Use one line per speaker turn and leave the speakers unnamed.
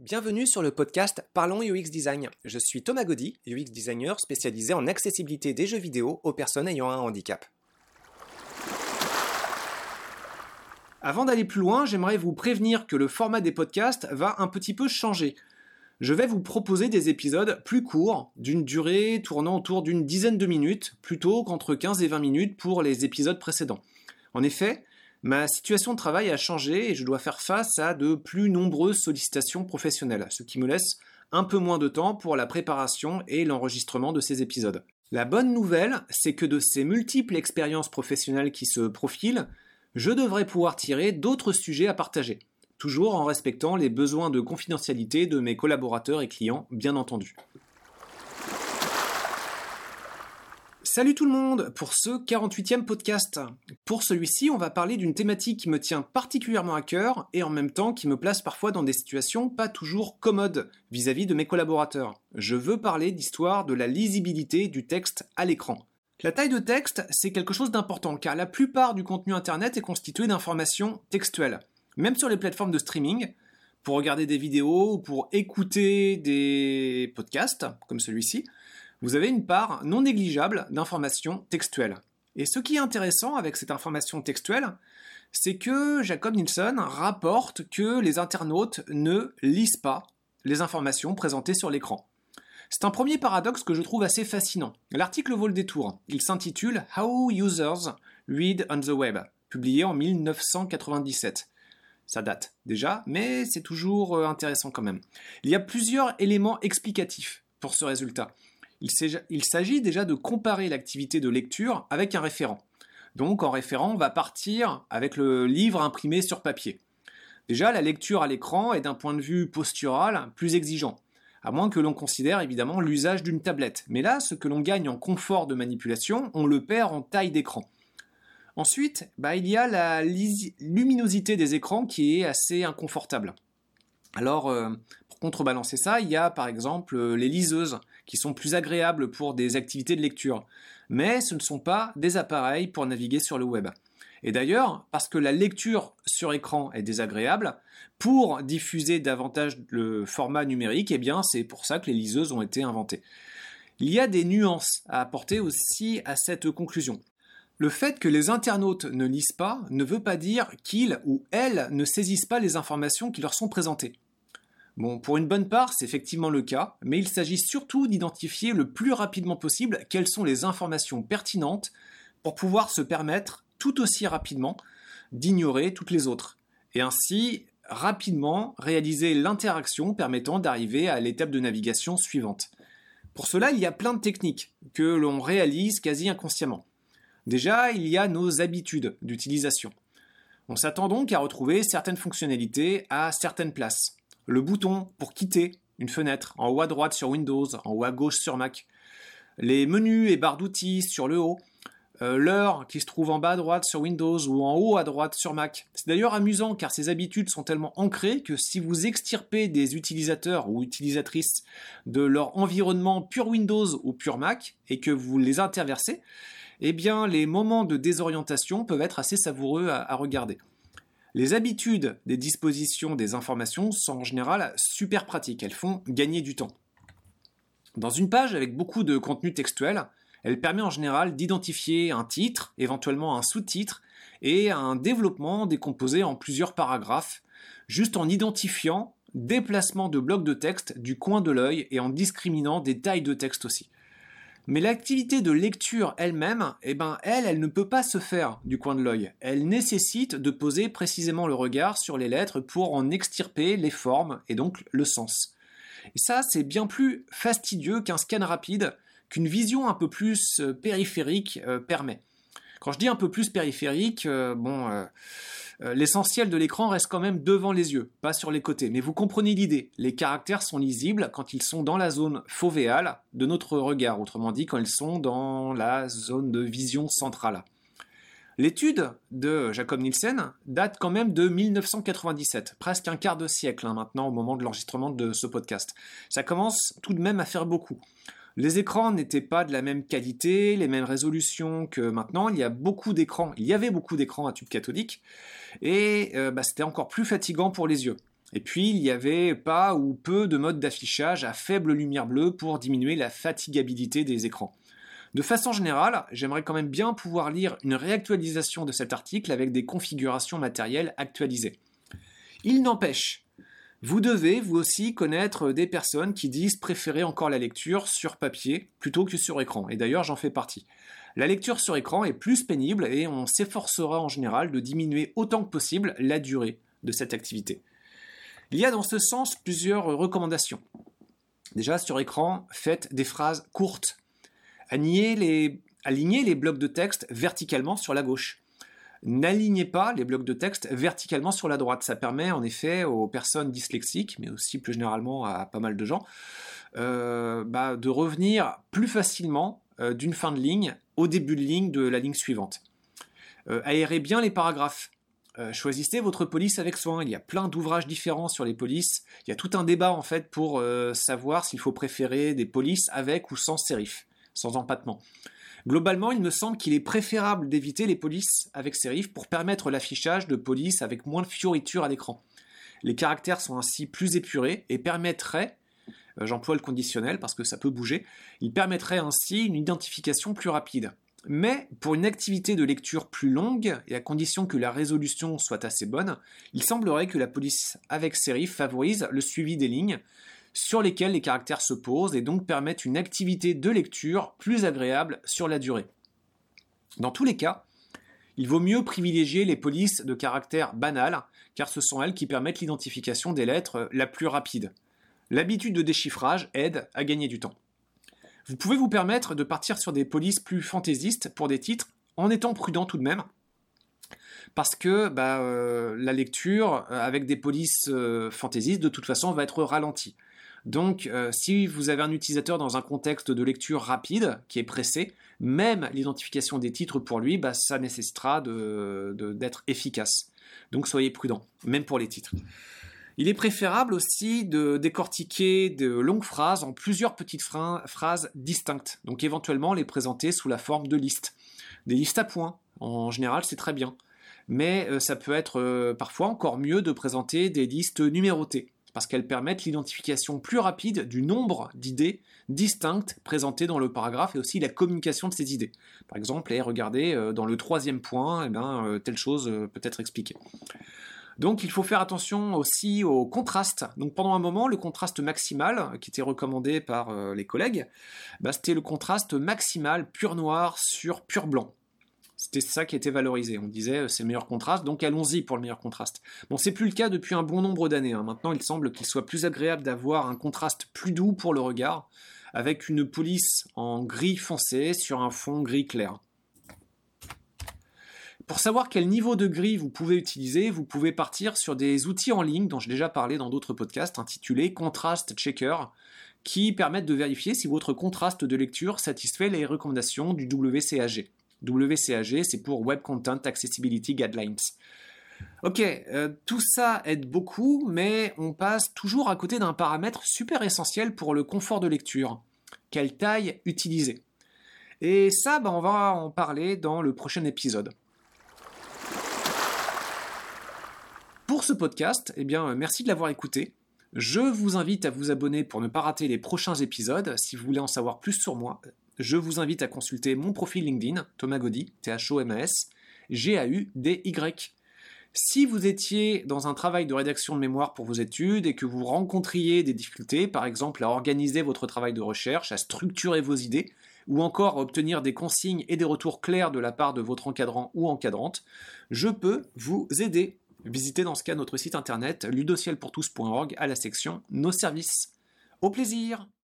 Bienvenue sur le podcast Parlons UX Design. Je suis Thomas Gaudy, UX designer spécialisé en accessibilité des jeux vidéo aux personnes ayant un handicap. Avant d'aller plus loin, j'aimerais vous prévenir que le format des podcasts va un petit peu changer. Je vais vous proposer des épisodes plus courts, d'une durée tournant autour d'une dizaine de minutes, plutôt qu'entre 15 et 20 minutes pour les épisodes précédents. En effet, Ma situation de travail a changé et je dois faire face à de plus nombreuses sollicitations professionnelles, ce qui me laisse un peu moins de temps pour la préparation et l'enregistrement de ces épisodes. La bonne nouvelle, c'est que de ces multiples expériences professionnelles qui se profilent, je devrais pouvoir tirer d'autres sujets à partager, toujours en respectant les besoins de confidentialité de mes collaborateurs et clients, bien entendu. Salut tout le monde pour ce 48e podcast. Pour celui-ci, on va parler d'une thématique qui me tient particulièrement à cœur et en même temps qui me place parfois dans des situations pas toujours commodes vis-à-vis de mes collaborateurs. Je veux parler d'histoire de la lisibilité du texte à l'écran. La taille de texte, c'est quelque chose d'important car la plupart du contenu internet est constitué d'informations textuelles. Même sur les plateformes de streaming, pour regarder des vidéos ou pour écouter des podcasts comme celui-ci, vous avez une part non négligeable d'informations textuelles. Et ce qui est intéressant avec cette information textuelle, c'est que Jacob Nielsen rapporte que les internautes ne lisent pas les informations présentées sur l'écran. C'est un premier paradoxe que je trouve assez fascinant. L'article vaut le détour. Il s'intitule How Users Read on the Web, publié en 1997. Ça date déjà, mais c'est toujours euh, intéressant quand même. Il y a plusieurs éléments explicatifs pour ce résultat il s'agit déjà de comparer l'activité de lecture avec un référent. Donc en référent, on va partir avec le livre imprimé sur papier. Déjà, la lecture à l'écran est d'un point de vue postural plus exigeant, à moins que l'on considère évidemment l'usage d'une tablette. Mais là, ce que l'on gagne en confort de manipulation, on le perd en taille d'écran. Ensuite, bah, il y a la luminosité des écrans qui est assez inconfortable. Alors, euh, pour contrebalancer ça, il y a par exemple euh, les liseuses qui sont plus agréables pour des activités de lecture. Mais ce ne sont pas des appareils pour naviguer sur le web. Et d'ailleurs, parce que la lecture sur écran est désagréable, pour diffuser davantage le format numérique, eh bien, c'est pour ça que les liseuses ont été inventées. Il y a des nuances à apporter aussi à cette conclusion. Le fait que les internautes ne lisent pas ne veut pas dire qu'ils ou elles ne saisissent pas les informations qui leur sont présentées. Bon, pour une bonne part, c'est effectivement le cas, mais il s'agit surtout d'identifier le plus rapidement possible quelles sont les informations pertinentes pour pouvoir se permettre tout aussi rapidement d'ignorer toutes les autres, et ainsi rapidement réaliser l'interaction permettant d'arriver à l'étape de navigation suivante. Pour cela, il y a plein de techniques que l'on réalise quasi inconsciemment. Déjà, il y a nos habitudes d'utilisation. On s'attend donc à retrouver certaines fonctionnalités à certaines places le bouton pour quitter une fenêtre en haut à droite sur Windows, en haut à gauche sur Mac, les menus et barres d'outils sur le haut, euh, l'heure qui se trouve en bas à droite sur Windows ou en haut à droite sur Mac. C'est d'ailleurs amusant car ces habitudes sont tellement ancrées que si vous extirpez des utilisateurs ou utilisatrices de leur environnement pur Windows ou pur Mac et que vous les interversez, eh bien les moments de désorientation peuvent être assez savoureux à regarder. Les habitudes des dispositions des informations sont en général super pratiques, elles font gagner du temps. Dans une page avec beaucoup de contenu textuel, elle permet en général d'identifier un titre, éventuellement un sous-titre, et un développement décomposé en plusieurs paragraphes, juste en identifiant des placements de blocs de texte du coin de l'œil et en discriminant des tailles de texte aussi. Mais l'activité de lecture elle-même, eh ben, elle, elle ne peut pas se faire du coin de l'œil. Elle nécessite de poser précisément le regard sur les lettres pour en extirper les formes et donc le sens. Et ça, c'est bien plus fastidieux qu'un scan rapide, qu'une vision un peu plus euh, périphérique euh, permet. Quand je dis un peu plus périphérique, euh, bon, euh, l'essentiel de l'écran reste quand même devant les yeux, pas sur les côtés. Mais vous comprenez l'idée. Les caractères sont lisibles quand ils sont dans la zone fovéale de notre regard, autrement dit quand ils sont dans la zone de vision centrale. L'étude de Jacob Nielsen date quand même de 1997, presque un quart de siècle hein, maintenant au moment de l'enregistrement de ce podcast. Ça commence tout de même à faire beaucoup. Les écrans n'étaient pas de la même qualité, les mêmes résolutions que maintenant. Il y a beaucoup d'écrans, il y avait beaucoup d'écrans à tube cathodique, et euh, bah, c'était encore plus fatigant pour les yeux. Et puis, il n'y avait pas ou peu de modes d'affichage à faible lumière bleue pour diminuer la fatigabilité des écrans. De façon générale, j'aimerais quand même bien pouvoir lire une réactualisation de cet article avec des configurations matérielles actualisées. Il n'empêche, vous devez vous aussi connaître des personnes qui disent préférer encore la lecture sur papier plutôt que sur écran, et d'ailleurs j'en fais partie. La lecture sur écran est plus pénible et on s'efforcera en général de diminuer autant que possible la durée de cette activité. Il y a dans ce sens plusieurs recommandations. Déjà sur écran, faites des phrases courtes Alignez les, blocs de texte verticalement sur la gauche. N'alignez pas les blocs de texte verticalement sur la droite. Ça permet en effet aux personnes dyslexiques, mais aussi plus généralement à pas mal de gens, euh, bah, de revenir plus facilement euh, d'une fin de ligne au début de ligne de la ligne suivante. Euh, aérez bien les paragraphes. choisissez votre police avec soin. Il y a plein d'ouvrages différents sur les polices. Il y a tout un débat en fait pour savoir s'il faut préférer des polices avec ou sans sérif sans empattement. Globalement, il me semble qu'il est préférable d'éviter les polices avec serif pour permettre l'affichage de polices avec moins de fioritures à l'écran. Les caractères sont ainsi plus épurés et permettraient, euh, j'emploie le conditionnel parce que ça peut bouger, ils permettraient ainsi une identification plus rapide. Mais pour une activité de lecture plus longue, et à condition que la résolution soit assez bonne, il semblerait que la police avec serif favorise le suivi des lignes, sur lesquels les caractères se posent et donc permettent une activité de lecture plus agréable sur la durée. Dans tous les cas, il vaut mieux privilégier les polices de caractère banal, car ce sont elles qui permettent l'identification des lettres la plus rapide. L'habitude de déchiffrage aide à gagner du temps. Vous pouvez vous permettre de partir sur des polices plus fantaisistes pour des titres, en étant prudent tout de même, parce que bah, euh, la lecture euh, avec des polices euh, fantaisistes de toute façon va être ralentie. Donc, euh, si vous avez un utilisateur dans un contexte de lecture rapide, qui est pressé, même l'identification des titres pour lui, bah, ça nécessitera d'être efficace. Donc, soyez prudent, même pour les titres. Il est préférable aussi de décortiquer de longues phrases en plusieurs petites phrases distinctes, donc éventuellement les présenter sous la forme de listes. Des listes à points, en général, c'est très bien. Mais euh, ça peut être euh, parfois encore mieux de présenter des listes numérotées parce qu'elles permettent l'identification plus rapide du nombre d'idées distinctes présentées dans le paragraphe et aussi la communication de ces idées. Par exemple, et regardez, euh, dans le troisième point, eh ben, euh, telle chose euh, peut être expliquée. Donc il faut faire attention aussi au contraste. Donc pendant un moment, le contraste maximal, qui était recommandé par les collègues, bah, c'était le contraste maximal pur noir sur pur blanc. C'était ça qui était valorisé. On disait euh, c'est le meilleur contraste, donc allons-y pour le meilleur contraste. Bon, c'est plus le cas depuis un bon nombre d'années. Hein. Maintenant, il semble qu'il soit plus agréable d'avoir un contraste plus doux pour le regard, avec une police en gris foncé sur un fond gris clair. Pour savoir quel niveau de gris vous pouvez utiliser, vous pouvez partir sur des outils en ligne dont j'ai déjà parlé dans d'autres podcasts intitulés Contrast Checker qui permettent de vérifier si votre contraste de lecture satisfait les recommandations du WCAG. WCAG, c'est pour Web Content Accessibility Guidelines. Ok, euh, tout ça aide beaucoup, mais on passe toujours à côté d'un paramètre super essentiel pour le confort de lecture. Quelle taille utiliser? Et ça, ben, on va en parler dans le prochain épisode. Pour ce podcast, eh bien, merci de l'avoir écouté. Je vous invite à vous abonner pour ne pas rater les prochains épisodes. Si vous voulez en savoir plus sur moi, je vous invite à consulter mon profil LinkedIn, Thomas Gaudy, T-H-O-M-A-S, G-A-U-D-Y. Si vous étiez dans un travail de rédaction de mémoire pour vos études et que vous rencontriez des difficultés, par exemple à organiser votre travail de recherche, à structurer vos idées, ou encore à obtenir des consignes et des retours clairs de la part de votre encadrant ou encadrante, je peux vous aider. Visitez dans ce cas notre site internet ludocielpourtous.org à la section Nos services. Au plaisir